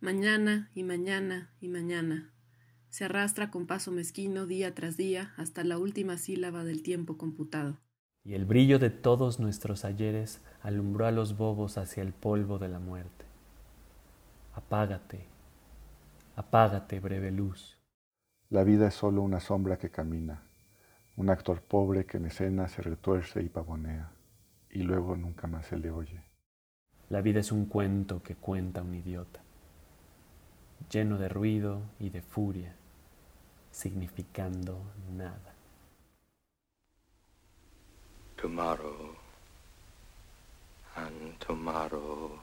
Mañana y mañana y mañana. Se arrastra con paso mezquino día tras día hasta la última sílaba del tiempo computado. Y el brillo de todos nuestros ayeres alumbró a los bobos hacia el polvo de la muerte. Apágate, apágate, breve luz. La vida es solo una sombra que camina, un actor pobre que en escena se retuerce y pavonea, y luego nunca más se le oye. La vida es un cuento que cuenta un idiota lleno de ruido y de furia, significando nada. Tomorrow and tomorrow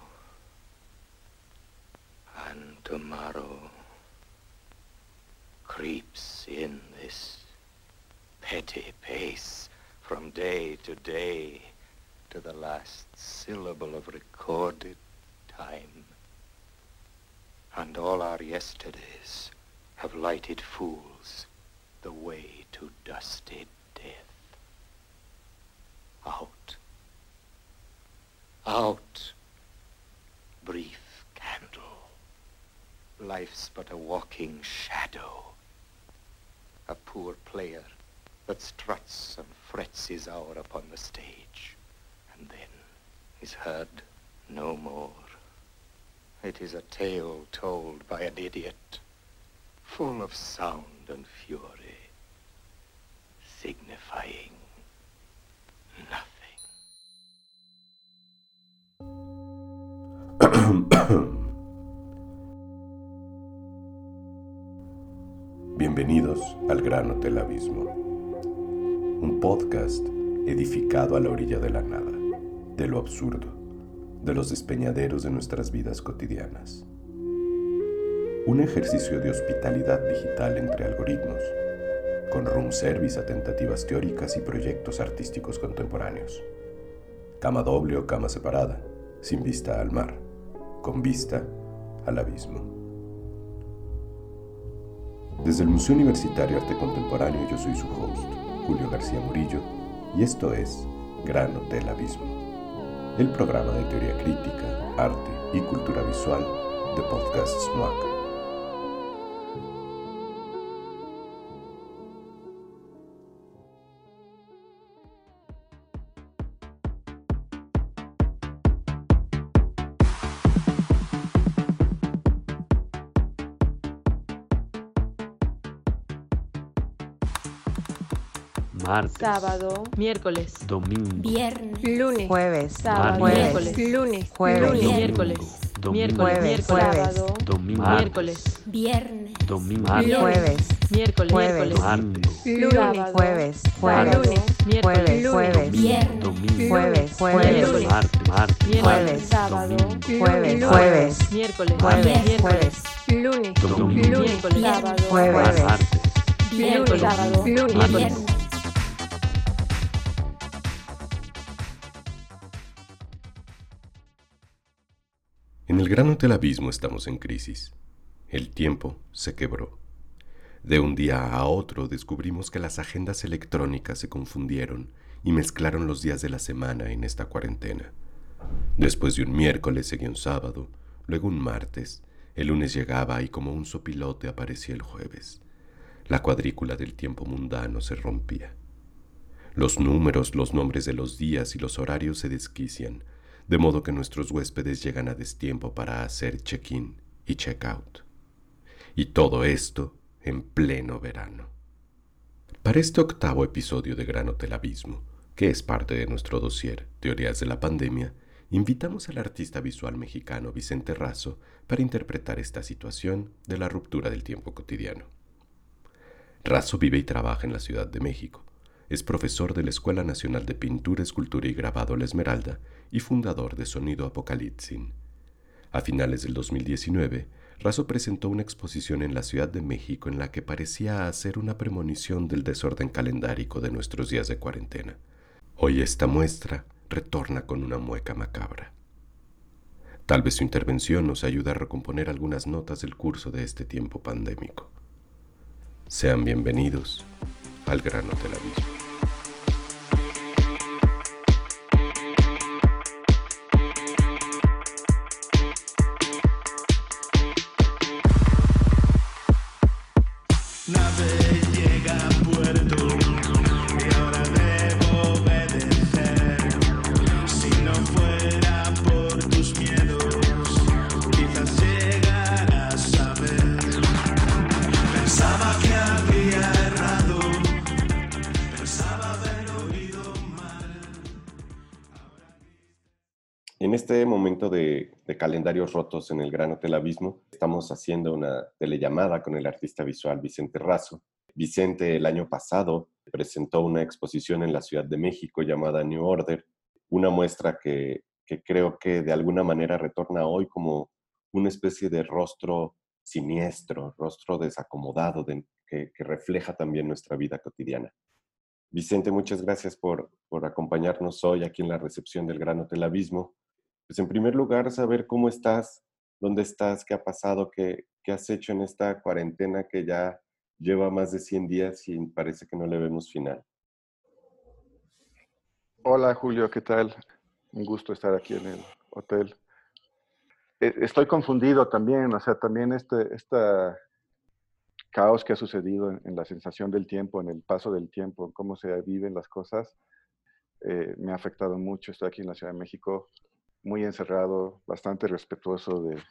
and tomorrow creeps in this petty pace from day to day to the last syllable of recorded time and all our yesterdays have lighted fools the way to dusty death. Out. Out. Brief candle. Life's but a walking shadow. A poor player that struts and frets his hour upon the stage, and then is heard no more. It is a tale told by an idiot, full of sound and fury, signifying nothing. Bienvenidos al Gran Hotel Abismo, un podcast edificado a la orilla de la nada, de lo absurdo de los despeñaderos de nuestras vidas cotidianas. Un ejercicio de hospitalidad digital entre algoritmos, con room service a tentativas teóricas y proyectos artísticos contemporáneos. Cama doble o cama separada, sin vista al mar, con vista al abismo. Desde el Museo Universitario Arte Contemporáneo yo soy su host, Julio García Murillo, y esto es Gran Hotel Abismo el programa de teoría crítica, arte y cultura visual de Podcast SMAC. Martes, Sábado, miércoles, domingo, viernes, lunes, jueves, sábado, miércoles, lunes, jueves, lunes, miércoles, domingo, miércoles, miércoles, sábado, domingo, miércoles, viernes, domingo, jueves, miércoles, Jueves. martes, lunes, jueves, jueves, miércoles, lunes, jueves, viernes, domingo, jueves, jueves, miércoles, martes, martes, Jueves. sábado, jueves, lunes, jueves, miércoles, Jueves. miércoles, lunes, Domingo. lunes, Miércoles. sábado, Jueves. martes, viernes, sábado, lunes, En el Gran Hotel Abismo estamos en crisis. El tiempo se quebró. De un día a otro descubrimos que las agendas electrónicas se confundieron y mezclaron los días de la semana en esta cuarentena. Después de un miércoles seguía un sábado, luego un martes, el lunes llegaba y como un sopilote aparecía el jueves. La cuadrícula del tiempo mundano se rompía. Los números, los nombres de los días y los horarios se desquician, de modo que nuestros huéspedes llegan a destiempo para hacer check-in y check-out. Y todo esto en pleno verano. Para este octavo episodio de Gran Hotel Abismo, que es parte de nuestro dossier Teorías de la Pandemia, invitamos al artista visual mexicano Vicente Razo para interpretar esta situación de la ruptura del tiempo cotidiano. Razo vive y trabaja en la Ciudad de México. Es profesor de la Escuela Nacional de Pintura, Escultura y Grabado La Esmeralda y fundador de Sonido Apocalipsin. A finales del 2019, Razo presentó una exposición en la Ciudad de México en la que parecía hacer una premonición del desorden calendárico de nuestros días de cuarentena. Hoy esta muestra retorna con una mueca macabra. Tal vez su intervención nos ayude a recomponer algunas notas del curso de este tiempo pandémico. Sean bienvenidos al Gran Hotel Abismo. De, calendarios rotos en el Gran Hotel Abismo, estamos haciendo una telellamada con el artista visual Vicente Razo. Vicente el año pasado presentó una exposición en la Ciudad de México llamada New Order, una muestra que, creo que de alguna manera retorna hoy como una especie de rostro siniestro, rostro desacomodado, de, que, que, refleja también nuestra vida cotidiana. Vicente, muchas gracias por, por acompañarnos hoy aquí en la recepción del Gran Hotel Abismo. Pues en primer lugar, saber cómo estás, dónde estás, qué ha pasado, qué, qué has hecho en esta cuarentena que ya lleva más de 100 días y parece que no le vemos final. Hola Julio, ¿qué tal? Un gusto estar aquí en el hotel. E, estoy confundido también, o sea, también este, esta caos que ha sucedido en, en, la sensación del tiempo, en el paso del tiempo, en cómo se viven las cosas, eh, me ha afectado mucho. Estoy aquí en la Ciudad de México, muy encerrado, bastante respetuoso de,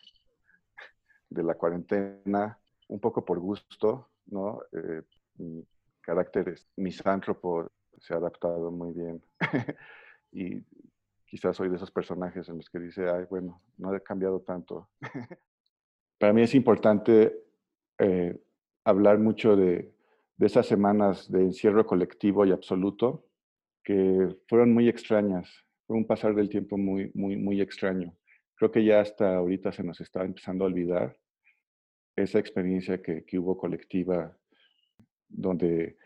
de la cuarentena, un poco por gusto, ¿no? Eh, mi carácter misántropo se ha adaptado muy bien. y quizás soy de esos personajes en los que dice, ay, bueno, no he cambiado tanto. Para mí es importante eh, hablar mucho de, de, esas semanas de encierro colectivo y absoluto que fueron muy extrañas. Fue un pasar del tiempo muy, muy, muy extraño. Creo que ya hasta ahorita se nos está empezando a olvidar esa experiencia que, que hubo colectiva donde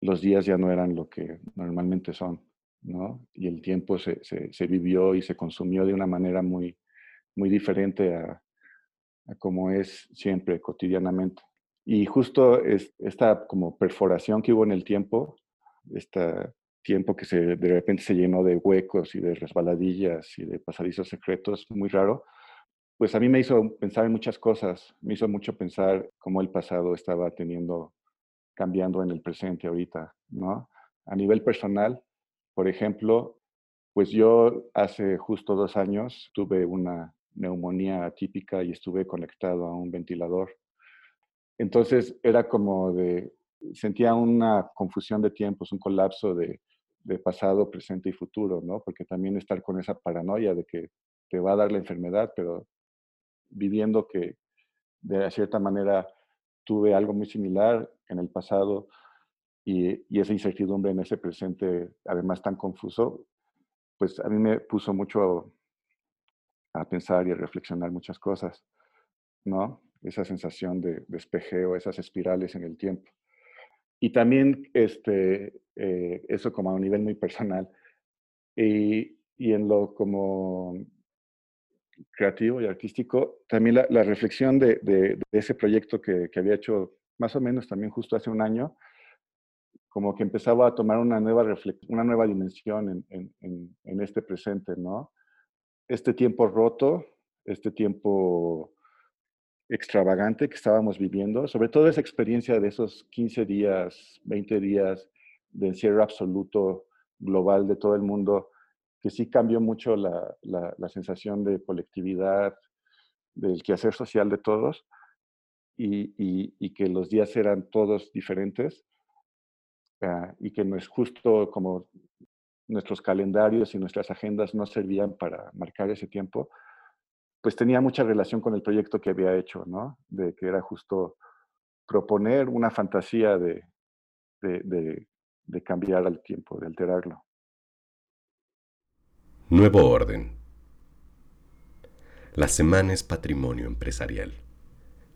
los días ya no eran lo que normalmente son, ¿no? Y el tiempo se, se, vivió y se consumió de una manera muy, muy diferente a, a como es siempre, cotidianamente. Y justo es, esta como perforación que hubo en el tiempo, este tiempo que se, de repente se llenó de huecos y de resbaladillas y de pasadizos secretos, muy raro, pues a mí me hizo pensar en muchas cosas, me hizo mucho pensar cómo el pasado estaba teniendo cambiando en el presente ahorita, ¿no? A nivel personal, por ejemplo, pues yo hace justo dos años tuve una neumonía atípica y estuve conectado a un ventilador. Entonces era como de, sentía una confusión de tiempos, un colapso de, de pasado, presente y futuro, ¿no? Porque también estar con esa paranoia de que te va a dar la enfermedad, pero viviendo que de cierta manera tuve algo muy similar en el pasado y, esa incertidumbre en ese presente, además tan confuso, pues a mí me puso mucho a pensar y a reflexionar muchas cosas, ¿no? Esa sensación de despejeo, esas espirales en el tiempo. Y también este, eh, eso como a un nivel muy personal. Y, y en lo como creativo y artístico, también la, reflexión de, de, ese proyecto que, que, había hecho más o menos también justo hace un año, como que empezaba a tomar una nueva, una nueva dimensión en, en, en, en este presente, ¿no? Este tiempo roto, este tiempo extravagante que estábamos viviendo, sobre todo esa experiencia de esos 15 días, 20 días de encierro absoluto global de todo el mundo, que sí cambió mucho la, la, sensación de colectividad, del quehacer social de todos, y, y, que los días eran todos diferentes, uh, y que no es justo como nuestros calendarios y nuestras agendas no servían para marcar ese tiempo, pues tenía mucha relación con el proyecto que había hecho, ¿no? De que era justo proponer una fantasía de, de, cambiar al tiempo, de alterarlo. Nuevo orden. La semana es patrimonio empresarial.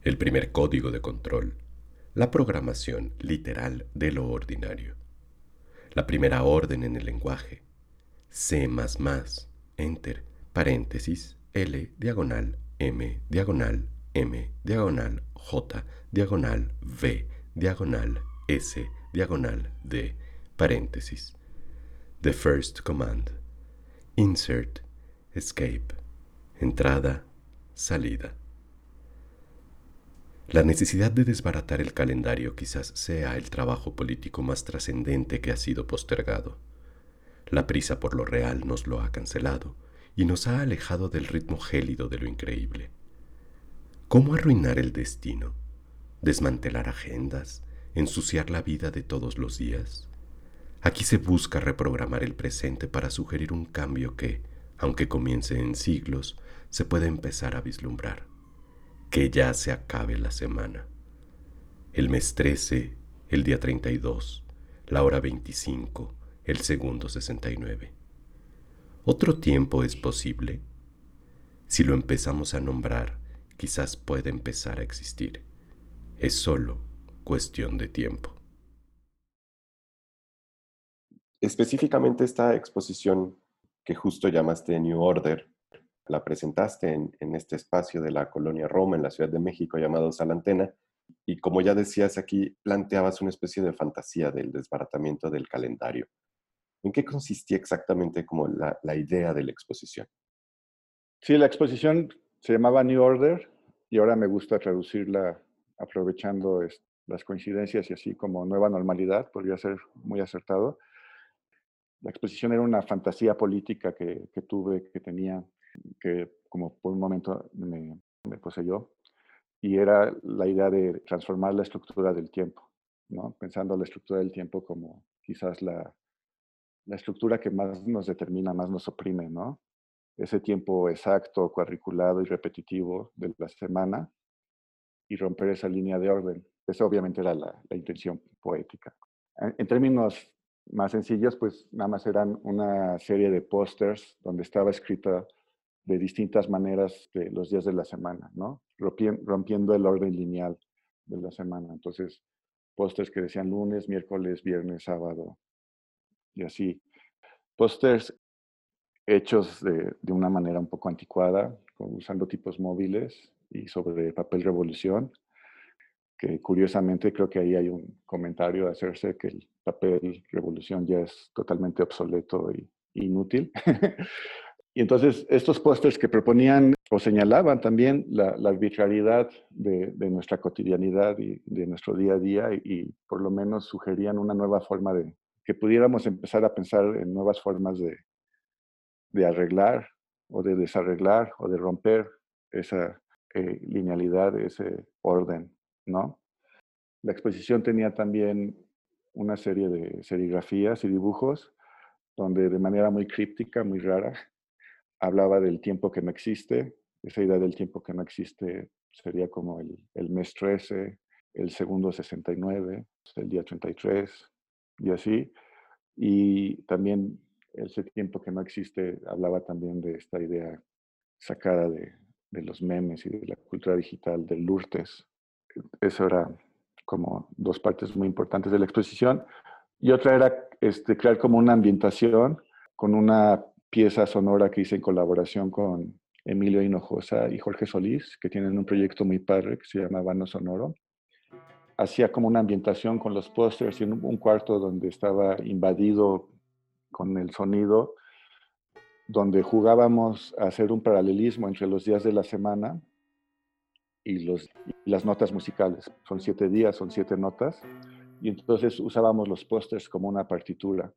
El primer código de control. La programación literal de lo ordinario. La primera orden en el lenguaje. C++, enter, paréntesis, L, diagonal, M, diagonal, M, diagonal, J, diagonal, V, diagonal, S, diagonal, D, paréntesis. The first command. Insert, escape, entrada, salida. La necesidad de desbaratar el calendario quizás sea el trabajo político más trascendente que ha sido postergado. La prisa por lo real nos lo ha cancelado y nos ha alejado del ritmo gélido de lo increíble. ¿Cómo arruinar el destino? ¿Desmantelar agendas? ¿Ensuciar la vida de todos los días? Aquí se busca reprogramar el presente para sugerir un cambio que, aunque comience en siglos, se puede empezar a vislumbrar. Que ya se acabe la semana. El mes 13, el día 32, la hora 25, el segundo 69. ¿Otro tiempo es posible? Si lo empezamos a nombrar, quizás puede empezar a existir. Es solo cuestión de tiempo. Específicamente esta exposición que justo llamaste New Order, la presentaste en, en, este espacio de la colonia Roma en la Ciudad de México llamado Salantena, y como ya decías aquí, planteabas una especie de fantasía del desbaratamiento del calendario. ¿En qué consistía exactamente como la, la idea de la exposición? Sí, la exposición se llamaba New Order y ahora me gusta traducirla aprovechando las coincidencias y así como nueva normalidad, podría ser muy acertado. La exposición era una fantasía política que, que tuve, que tenía, que como por un momento me, me, poseyó, y era la idea de transformar la estructura del tiempo, ¿no? pensando la estructura del tiempo como quizás la, la estructura que más nos determina, más nos oprime, ¿no? ese tiempo exacto, cuadriculado y repetitivo de la semana y romper esa línea de orden. Esa obviamente era la, intención poética. En, términos más sencillos, pues nada más eran una serie de pósters donde estaba escrita de distintas maneras los días de la semana, ¿no? Rompiendo el orden lineal de la semana. Entonces, pósters que decían lunes, miércoles, viernes, sábado y así. Pósters hechos de, de, una manera un poco anticuada, usando tipos móviles y sobre papel revolución, que curiosamente creo que ahí hay un comentario a hacerse que el papel revolución ya es totalmente obsoleto y inútil. y entonces estos pósters que proponían o señalaban también la, la arbitrariedad de, de, nuestra cotidianidad y de nuestro día a día y, por lo menos sugerían una nueva forma de que pudiéramos empezar a pensar en nuevas formas de, de arreglar o de desarreglar o de romper esa eh, linealidad, ese orden, ¿no? La exposición tenía también una serie de serigrafías y dibujos donde de manera muy críptica, muy rara, hablaba del tiempo que no existe. Esa idea del tiempo que no existe sería como el, el mes 13, el segundo 69, el día 33 y así. Y también ese tiempo que no existe hablaba también de esta idea sacada de, de los memes y de la cultura digital del Lourdes. Eso era como dos partes muy importantes de la exposición. Y otra era este, crear como una ambientación con una pieza sonora que hice en colaboración con Emilio Hinojosa y Jorge Solís, que tienen un proyecto muy padre que se llama Vano Sonoro. Hacía como una ambientación con los pósters y un, cuarto donde estaba invadido con el sonido, donde jugábamos a hacer un paralelismo entre los días de la semana y, las notas musicales. Son siete días, son siete notas. Y entonces usábamos los pósters como una partitura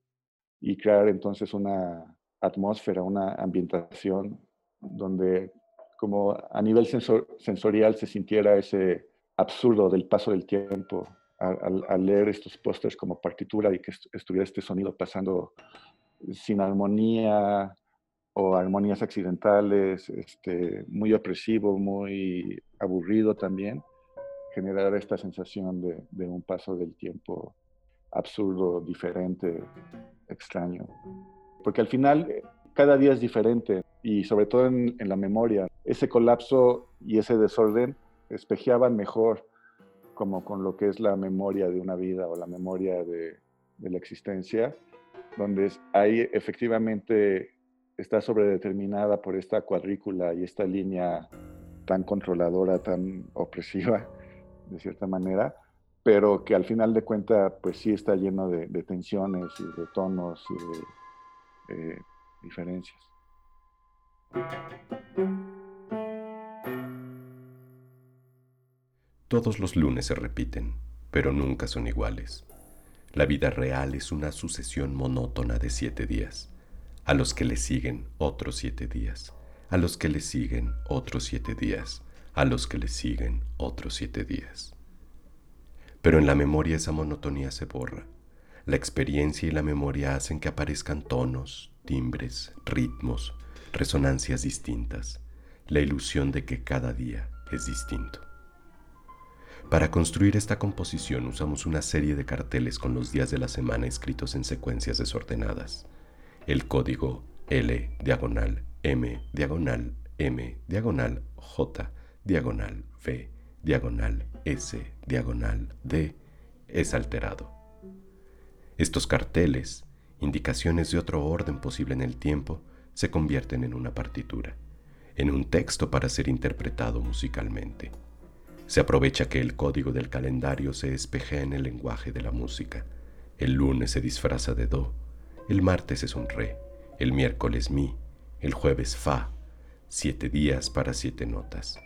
y crear entonces una atmósfera, una ambientación donde como a nivel sensor, sensorial se sintiera ese absurdo del paso del tiempo al, leer estos pósters como partitura y que estuviera este sonido pasando sin armonía o armonías accidentales, este, muy opresivo, muy aburrido también, generar esta sensación de, un paso del tiempo absurdo, diferente, extraño. Porque al final cada día es diferente y sobre todo en, la memoria, ese colapso y ese desorden espejeaban mejor como con lo que es la memoria de una vida o la memoria de, la existencia, donde hay efectivamente está sobredeterminada por esta cuadrícula y esta línea tan controladora, tan opresiva, de cierta manera, pero que al final de cuentas, pues sí está lleno de, de tensiones y de tonos y de eh, diferencias. Todos los lunes se repiten, pero nunca son iguales. La vida real es una sucesión monótona de siete días a los que le siguen otros siete días, a los que le siguen otros siete días, a los que le siguen otros siete días. Pero en la memoria esa monotonía se borra. La experiencia y la memoria hacen que aparezcan tonos, timbres, ritmos, resonancias distintas, la ilusión de que cada día es distinto. Para construir esta composición usamos una serie de carteles con los días de la semana escritos en secuencias desordenadas. El código L diagonal M diagonal M diagonal J diagonal V diagonal S diagonal D es alterado. Estos carteles, indicaciones de otro orden posible en el tiempo, se convierten en una partitura, en un texto para ser interpretado musicalmente. Se aprovecha que el código del calendario se espejea en el lenguaje de la música. El lunes se disfraza de do, el martes es un re, el miércoles mi, el jueves fa, siete días para siete notas.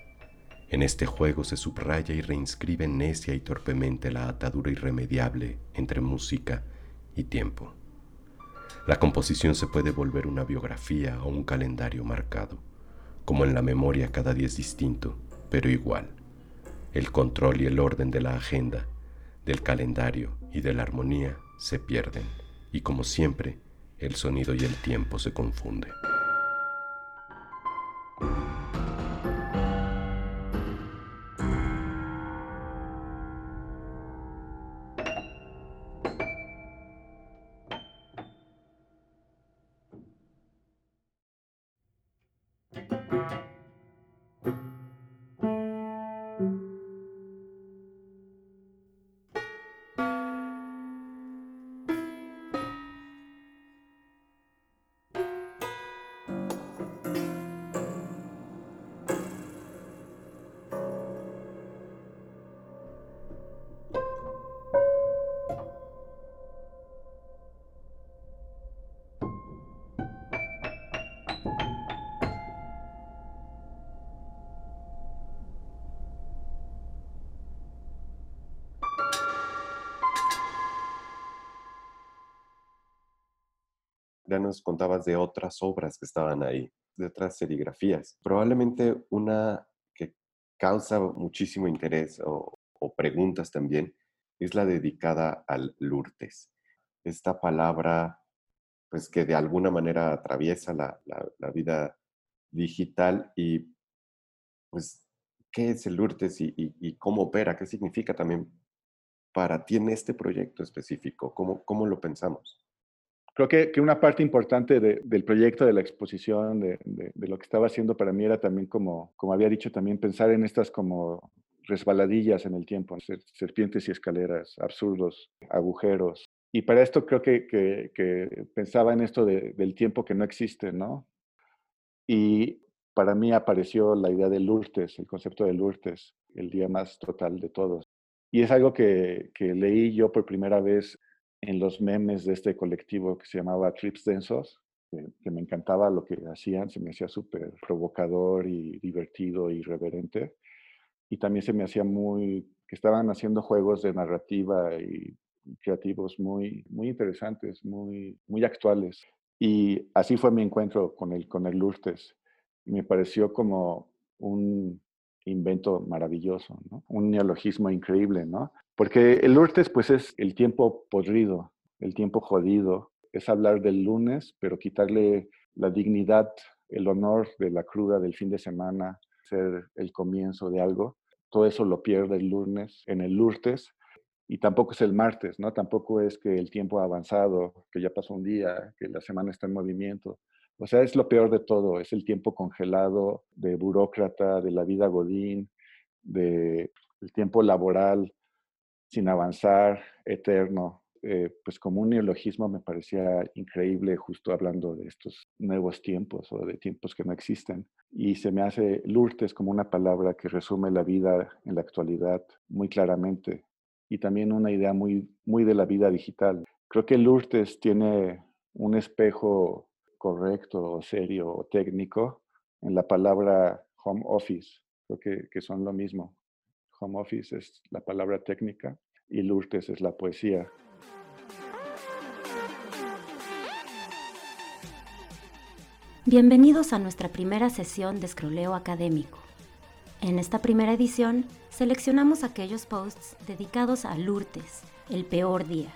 En este juego se subraya y reinscribe necia y torpemente la atadura irremediable entre música y tiempo. La composición se puede volver una biografía o un calendario marcado, como en la memoria cada día es distinto, pero igual el control y el orden de la agenda, del calendario y de la armonía se pierden y como siempre, el sonido y el tiempo se confunden. Ya nos contabas de otras obras que estaban ahí, de otras serigrafías. Probablemente una que causa muchísimo interés o, preguntas también es la dedicada al Lourdes. Esta palabra, pues que de alguna manera atraviesa la, la, vida digital y pues, ¿qué es el Lourdes y, y, cómo opera? ¿Qué significa también para ti en este proyecto específico? ¿Cómo, cómo lo pensamos? Creo que, que una parte importante de, del proyecto, de la exposición, de, de, de, lo que estaba haciendo para mí era también como, como había dicho, también pensar en estas como resbaladillas en el tiempo, serpientes y escaleras, absurdos, agujeros. Y para esto creo que, que, que pensaba en esto del tiempo que no existe, ¿no? Y para mí apareció la idea de Lourdes, el concepto de Lourdes, el día más total de todos. Y es algo que, que leí yo por primera vez en los memes de este colectivo que se llamaba Trips Densos, que, que me encantaba lo que hacían, se me hacía súper provocador y divertido y irreverente. Y también se me hacía muy, que estaban haciendo juegos de narrativa y creativos muy, muy interesantes, muy, muy actuales. Y así fue mi encuentro con el, con el Lourdes. Y me pareció como un invento maravilloso, un neologismo increíble, ¿no? Porque el Lourdes, pues, es el tiempo podrido, el tiempo jodido. Es hablar del lunes, pero quitarle la dignidad, el honor de la cruda del fin de semana, ser el comienzo de algo. Todo eso lo pierde el lunes en el Lourdes. Y tampoco es el martes, ¿no? Tampoco es que el tiempo ha avanzado, que ya pasó un día, que la semana está en movimiento. O sea, es lo peor de todo, es el tiempo congelado de burócrata, de la vida godín, de el tiempo laboral sin avanzar, eterno. Eh, pues como un neologismo me parecía increíble justo hablando de estos nuevos tiempos o de tiempos que no existen. Y se me hace Lourdes como una palabra que resume la vida en la actualidad muy claramente y también una idea muy, muy de la vida digital. Creo que Lourdes tiene un espejo correcto serio o técnico en la palabra home office. Creo que, que son lo mismo. Home office es la palabra técnica y Lourdes es la poesía. Bienvenidos a nuestra primera sesión de escroleo académico. En esta primera edición seleccionamos aquellos posts dedicados a Lourdes, el peor día.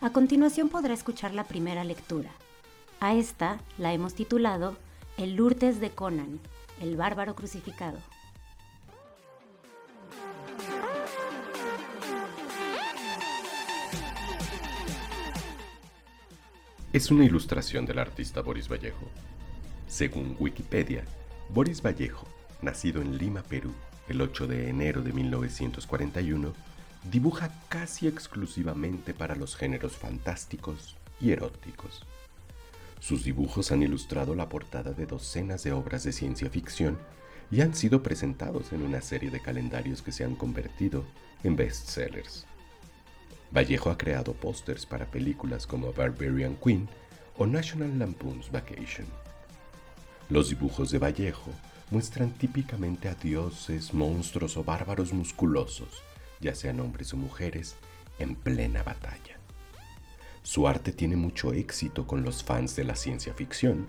A continuación podrá escuchar la primera lectura. A esta la hemos titulado El Lourdes de Conan, el bárbaro crucificado. Es una ilustración del artista Boris Vallejo. Según Wikipedia, Boris Vallejo, nacido en Lima, Perú, el 8 de enero de 1941, dibuja casi exclusivamente para los géneros fantásticos y eróticos. Sus dibujos han ilustrado la portada de docenas de obras de ciencia ficción y han sido presentados en una serie de calendarios que se han convertido en bestsellers. Vallejo ha creado pósters para películas como Barbarian Queen o National Lampoon's Vacation. Los dibujos de Vallejo muestran típicamente a dioses, monstruos o bárbaros musculosos, ya sean hombres o mujeres, en plena batalla. Su arte tiene mucho éxito con los fans de la ciencia ficción,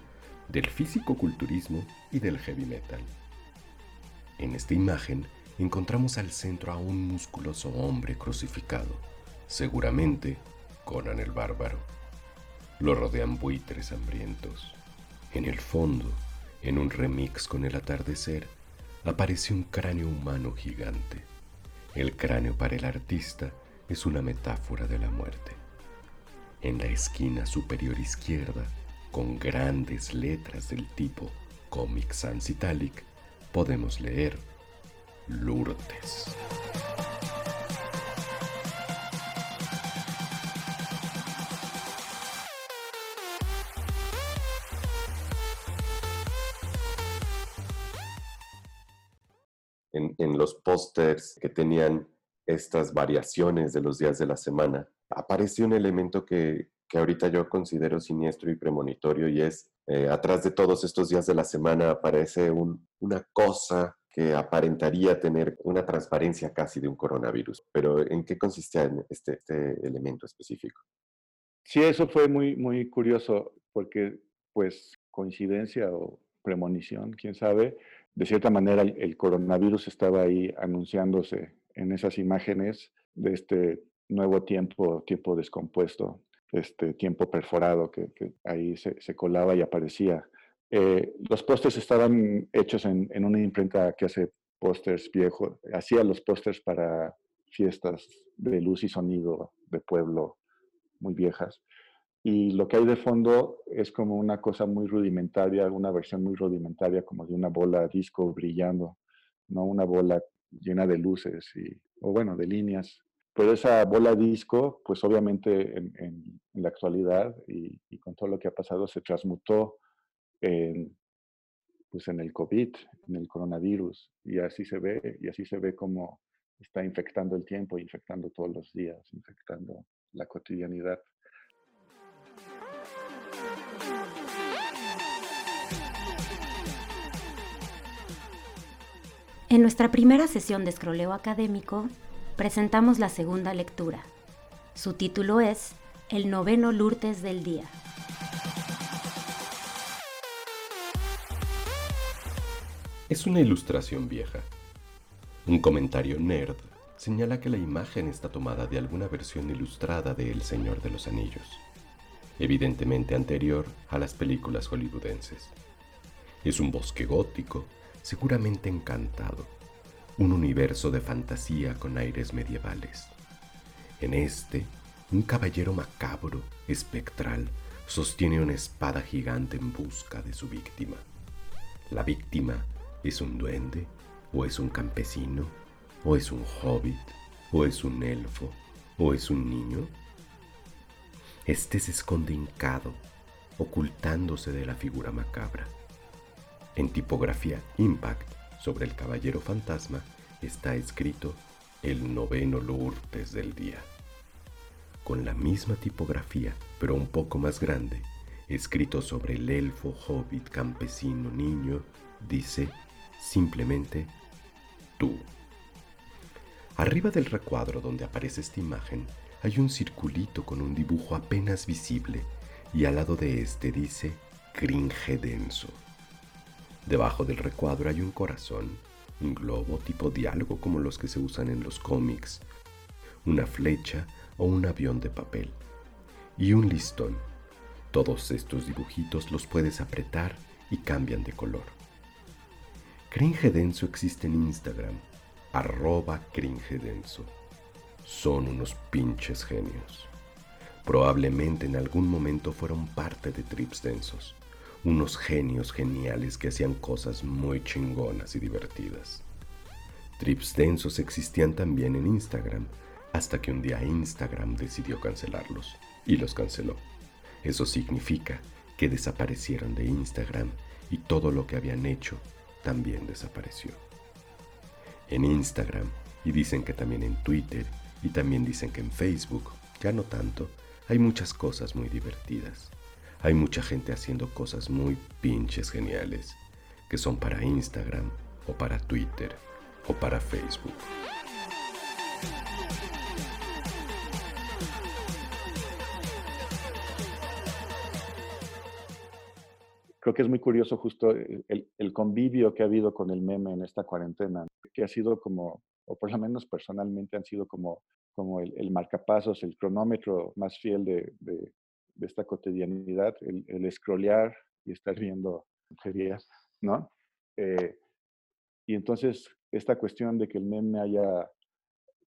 del físico-culturismo y del heavy metal. En esta imagen encontramos al centro a un musculoso hombre crucificado, seguramente Conan el bárbaro. Lo rodean buitres hambrientos. En el fondo, en un remix con el atardecer, aparece un cráneo humano gigante. El cráneo para el artista es una metáfora de la muerte. En la esquina superior izquierda, con grandes letras del tipo Comic Sans Italic, podemos leer Lourdes. En, los pósters que tenían estas variaciones de los días de la semana, aparece un elemento que, que ahorita yo considero siniestro y premonitorio y es, eh, atrás de todos estos días de la semana aparece un, una cosa que aparentaría tener una transparencia casi de un coronavirus. Pero ¿en qué consistía este, este elemento específico? Sí, eso fue muy, muy curioso porque, pues, coincidencia o premonición, quién sabe, de cierta manera el, el coronavirus estaba ahí anunciándose en esas imágenes de este nuevo tiempo, tiempo descompuesto, este tiempo perforado que, que ahí se, se, colaba y aparecía. Eh, los pósters estaban hechos en, en, una imprenta que hace pósters viejos, hacía los pósters para fiestas de luz y sonido de pueblo muy viejas. Y lo que hay de fondo es como una cosa muy rudimentaria, una versión muy rudimentaria como de una bola disco brillando, no una bola llena de luces y, o bueno, de líneas. Pero esa bola disco, pues obviamente en, la actualidad y, con todo lo que ha pasado, se transmutó en, pues en el COVID, en el coronavirus. Y así se ve, y así se ve como está infectando el tiempo, infectando todos los días, infectando la cotidianidad. En nuestra primera sesión de escroleo académico, presentamos la segunda lectura. Su título es El noveno Lourdes del día. Es una ilustración vieja. Un comentario nerd señala que la imagen está tomada de alguna versión ilustrada de El Señor de los Anillos, evidentemente anterior a las películas hollywoodenses. Es un bosque gótico seguramente encantado, un universo de fantasía con aires medievales. En este, un caballero macabro, espectral, sostiene una espada gigante en busca de su víctima. La víctima es un duende, o es un campesino, o es un hobbit, o es un elfo, o es un niño. Este se esconde ocultándose de la figura macabra. En tipografía Impact sobre el caballero fantasma está escrito el noveno Lourdes del día. Con la misma tipografía, pero un poco más grande, escrito sobre el elfo, hobbit, campesino, niño, dice simplemente tú. Arriba del recuadro donde aparece esta imagen hay un circulito con un dibujo apenas visible y al lado de este dice cringe denso. Debajo del recuadro hay un corazón, un globo tipo diálogo como los que se usan en los cómics, una flecha o un avión de papel y un listón. Todos estos dibujitos los puedes apretar y cambian de color. Cringe Denso existe en Instagram, arroba Cringe Denso. Son unos pinches genios. Probablemente en algún momento fueron parte de Trips Densos, unos genios geniales que hacían cosas muy chingonas y divertidas. Trips Densos existían también en Instagram, hasta que un día Instagram decidió cancelarlos, y los canceló. Eso significa que desaparecieron de Instagram y todo lo que habían hecho también desapareció. En Instagram, y dicen que también en Twitter, y también dicen que en Facebook, ya no tanto, hay muchas cosas muy divertidas. Hay mucha gente haciendo cosas muy pinches geniales, que son para Instagram, o para Twitter, o para Facebook. creo que es muy curioso justo el, convivio que ha habido con el meme en esta cuarentena, que ha sido como, o por lo menos personalmente han sido como, como el, marcapasos, el cronómetro más fiel de, de, esta cotidianidad, el, el y estar viendo series, ¿no? Eh, y entonces esta cuestión de que el meme haya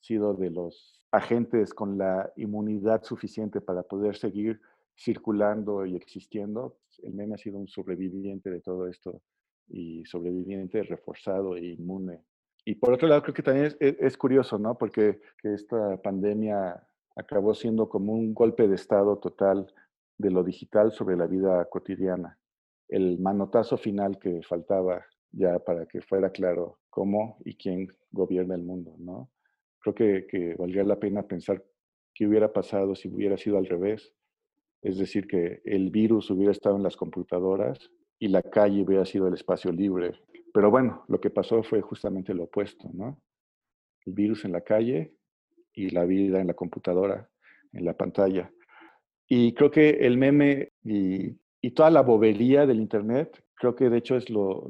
sido de los agentes con la inmunidad suficiente para poder seguir circulando y existiendo, el meme ha sido un sobreviviente de todo esto y sobreviviente reforzado e inmune. Y por otro lado, creo que también es, curioso, ¿no? Porque que esta pandemia acabó siendo como un golpe de estado total de lo digital sobre la vida cotidiana. El manotazo final que faltaba ya para que fuera claro cómo y quién gobierna el mundo, ¿no? Creo que, que valdría la pena pensar qué hubiera pasado si hubiera sido al revés, es decir, que el virus hubiera estado en las computadoras y la calle hubiera sido el espacio libre. Pero bueno, lo que pasó fue justamente lo opuesto, ¿no? El virus en la calle y la vida en la computadora, en la pantalla. Y creo que el meme y, toda la bobería del Internet, creo que de hecho es lo,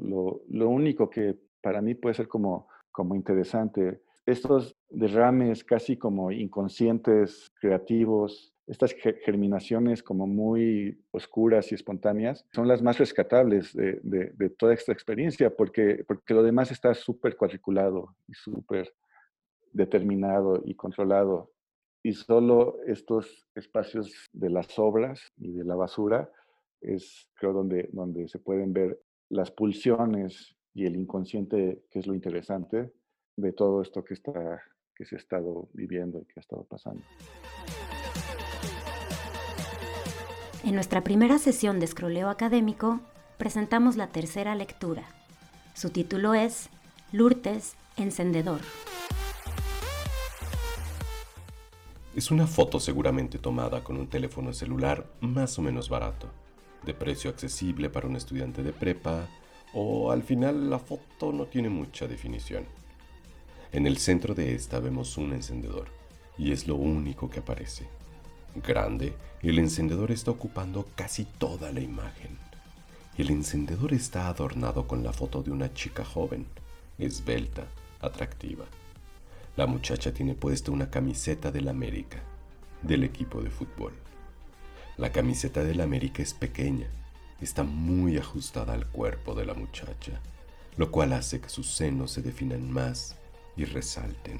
único que para mí puede ser como, como interesante. Estos derrames casi como inconscientes, creativos, estas germinaciones como muy oscuras y espontáneas son las más rescatables de, toda esta experiencia, porque, porque lo demás está súper cuadriculado y súper determinado y controlado. Y solo estos espacios de las obras y de la basura es, creo, donde, donde se pueden ver las pulsiones y el inconsciente, que es lo interesante de todo esto que, está, que se ha estado viviendo y que ha estado pasando. En nuestra primera sesión de escroleo académico, presentamos la tercera lectura. Su título es Lourdes Encendedor. Es una foto seguramente tomada con un teléfono celular más o menos barato, de precio accesible para un estudiante de prepa, o al final la foto no tiene mucha definición. En el centro de esta vemos un encendedor, y es lo único que aparece grande, el encendedor está ocupando casi toda la imagen. El encendedor está adornado con la foto de una chica joven, esbelta, atractiva. La muchacha tiene puesta una camiseta del América, del equipo de fútbol. La camiseta del América es pequeña, está muy ajustada al cuerpo de la muchacha, lo cual hace que sus senos se definan más y resalten.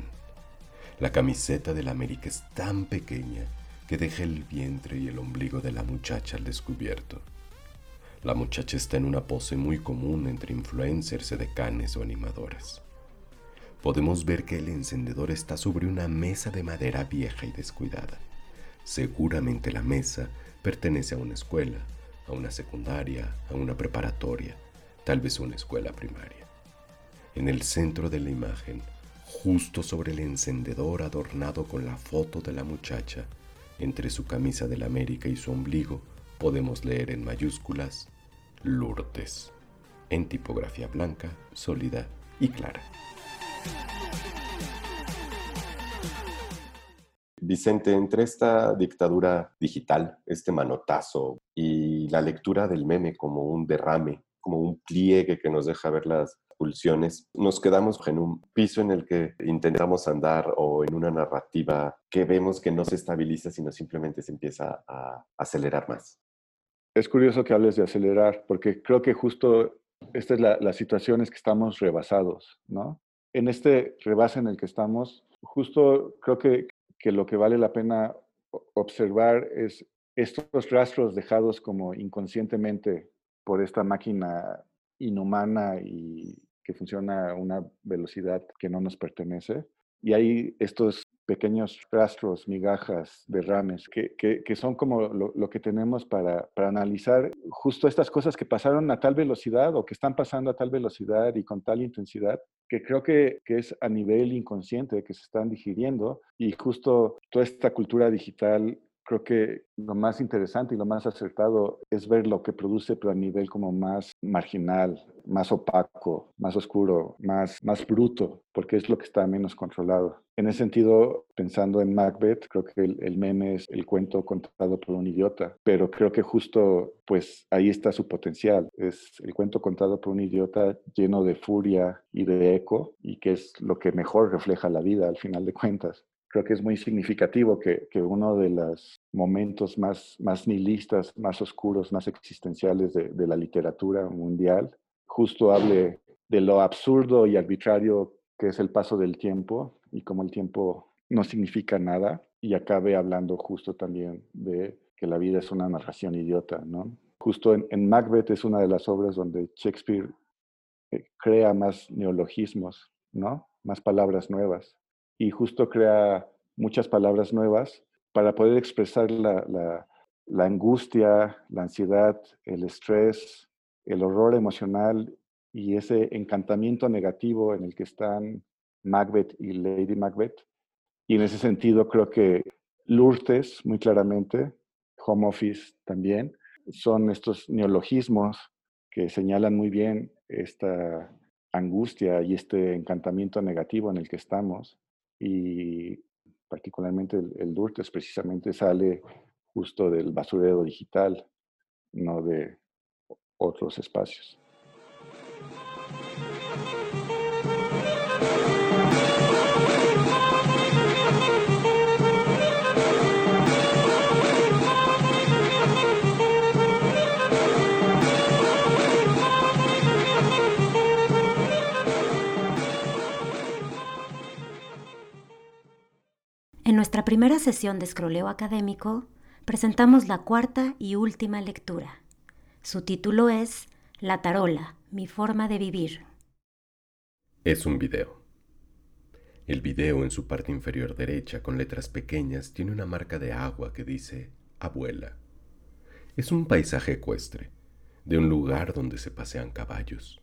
La camiseta del América es tan pequeña que deja el vientre y el ombligo de la muchacha al descubierto. La muchacha está en una pose muy común entre influencers, edecanes o animadoras. Podemos ver que el encendedor está sobre una mesa de madera vieja y descuidada. Seguramente la mesa pertenece a una escuela, a una secundaria, a una preparatoria, tal vez una escuela primaria. En el centro de la imagen, justo sobre el encendedor adornado con la foto de la muchacha, entre su camisa del América y su ombligo podemos leer en mayúsculas Lourdes, en tipografía blanca, sólida y clara. Vicente, entre esta dictadura digital, este manotazo y la lectura del meme como un derrame, como un pliegue que nos deja ver las pulsiones, nos quedamos en un piso en el que intentamos andar o en una narrativa que vemos que no se estabiliza, sino simplemente se empieza a acelerar más. es curioso que hables de acelerar, porque creo que justo esta es la, la situación es que estamos rebasados, ¿no? En este rebase en el que estamos, justo creo que, que lo que vale la pena observar es estos rastros dejados como inconscientemente por esta máquina inhumana y que funciona a una velocidad que no nos pertenece. Y hay estos pequeños rastros, migajas, derrames, que, que, que son como lo, lo que tenemos para, para, analizar justo estas cosas que pasaron a tal velocidad o que están pasando a tal velocidad y con tal intensidad, que creo que, que es a nivel inconsciente que se están digiriendo. Y justo toda esta cultura digital creo que lo más interesante y lo más acertado es ver lo que produce, pero a nivel como más marginal, más opaco, más oscuro, más, más bruto, porque es lo que está menos controlado. En ese sentido, pensando en Macbeth, creo que el, el meme es el cuento contado por un idiota, pero creo que justo pues ahí está su potencial. Es el cuento contado por un idiota lleno de furia y de eco, y que es lo que mejor refleja la vida al final de cuentas creo que es muy significativo que, uno de los momentos más, más nihilistas, más oscuros, más existenciales de, de, la literatura mundial, justo hable de lo absurdo y arbitrario que es el paso del tiempo y cómo el tiempo no significa nada, y acabe hablando justo también de que la vida es una narración idiota, ¿no? Justo en, en Macbeth es una de las obras donde Shakespeare eh, crea más neologismos, ¿no? Más palabras nuevas y justo crea muchas palabras nuevas para poder expresar la, la, angustia, la ansiedad, el estrés, el horror emocional y ese encantamiento negativo en el que están Macbeth y Lady Macbeth. Y en ese sentido creo que Lourdes, muy claramente, Home Office también, son estos neologismos que señalan muy bien esta angustia y este encantamiento negativo en el que estamos y particularmente el, el Durtes precisamente sale justo del basurero digital, no de otros espacios. Nuestra primera sesión de escroleo académico, presentamos la cuarta y última lectura. Su título es La tarola, mi forma de vivir. Es un video. El video en su parte inferior derecha con letras pequeñas tiene una marca de agua que dice abuela. Es un paisaje ecuestre, de un lugar donde se pasean caballos.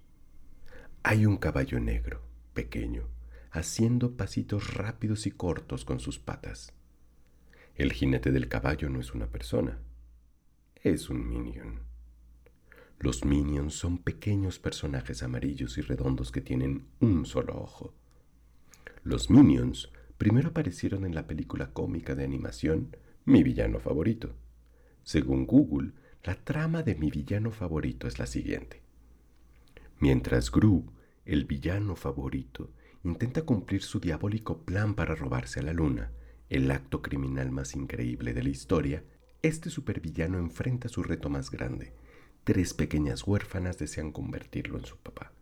Hay un caballo negro, pequeño, haciendo pasitos rápidos y cortos con sus patas. El jinete del caballo no es una persona, es un minion. Los minions son pequeños personajes amarillos y redondos que tienen un solo ojo. Los minions primero aparecieron en la película cómica de animación Mi villano favorito. Según Google, la trama de mi villano favorito es la siguiente. Mientras Gru, el villano favorito, intenta cumplir su diabólico plan para robarse a la luna, el acto criminal más increíble de la historia, este supervillano enfrenta su reto más grande. Tres pequeñas huérfanas desean convertirlo en su papá.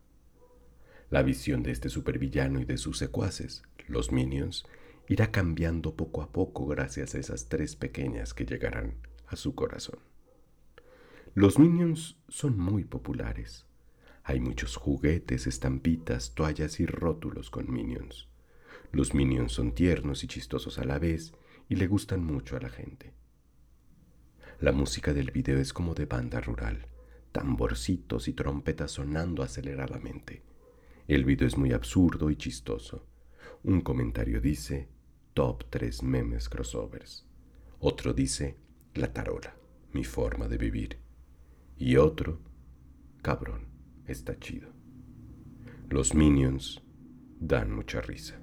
La visión de este supervillano y de sus secuaces, los minions, irá cambiando poco a poco gracias a esas tres pequeñas que llegarán a su corazón. Los minions son muy populares. Hay muchos juguetes, estampitas, toallas y rótulos con minions. Los minions son tiernos y chistosos a la vez y le gustan mucho a la gente. La música del video es como de banda rural, tamborcitos y trompetas sonando aceleradamente. El video es muy absurdo y chistoso. Un comentario dice Top 3 memes crossovers. Otro dice La tarola, mi forma de vivir. Y otro, cabrón está chido. Los minions dan mucha risa.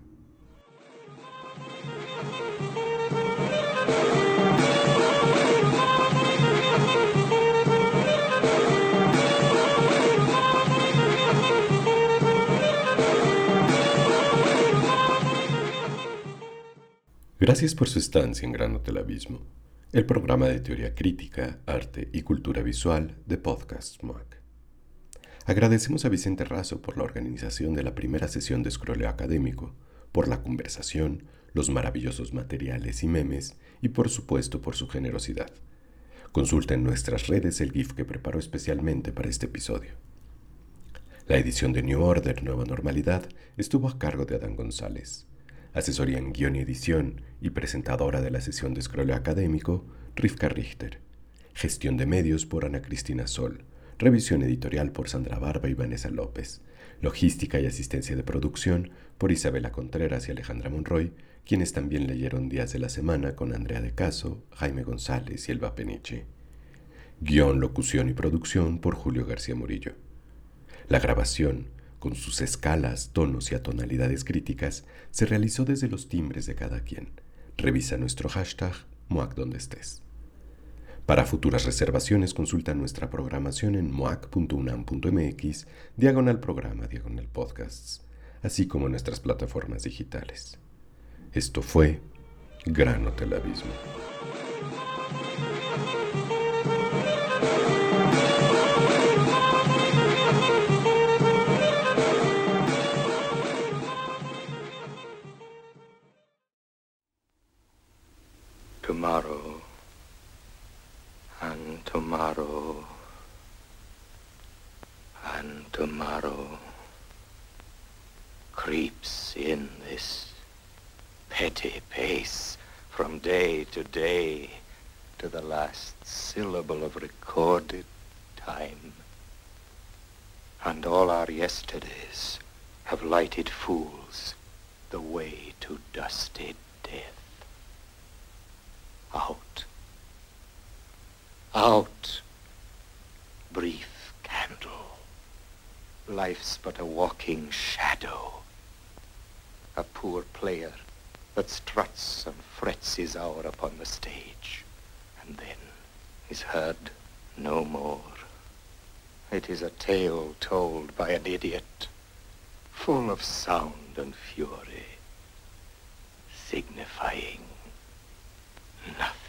Gracias por su estancia en Gran Hotel Abismo. el programa de teoría crítica, arte y cultura visual de Podcast MOAC. Agradecemos a Vicente Razo por la organización de la primera sesión de Scrolleo Académico, por la conversación, los maravillosos materiales y memes y por supuesto por su generosidad. Consulta en nuestras redes el GIF que preparó especialmente para este episodio. La edición de New Order Nueva Normalidad estuvo a cargo de Adán González. Asesoría en guion y edición y presentadora de la sesión de Scrolleo Académico, Rivka Richter. Gestión de medios por Ana Cristina Sol. Revisión editorial por Sandra Barba y Vanessa López. Logística y asistencia de producción por Isabela Contreras y Alejandra Monroy, quienes también leyeron Días de la Semana con Andrea de Caso, Jaime González y Elba Peniche. Guión, locución y producción por Julio García Murillo. La grabación, con sus escalas, tonos y atonalidades críticas, se realizó desde los timbres de cada quien. Revisa nuestro hashtag MOAC donde estés. Para futuras reservaciones consulta nuestra programación en moac.unam.mx, diagonal programa, diagonal podcasts, así como nuestras plataformas digitales. Esto fue Gran Hotel Abismo. tomorrow tomorrow and tomorrow creeps in this petty pace from day to day to the last syllable of recorded time. And all our yesterdays have lighted fools the way to dusty death out. Out, brief candle. Life's but a walking shadow. A poor player that struts and frets his hour upon the stage, and then is heard no more. It is a tale told by an idiot, full of sound and fury, signifying nothing.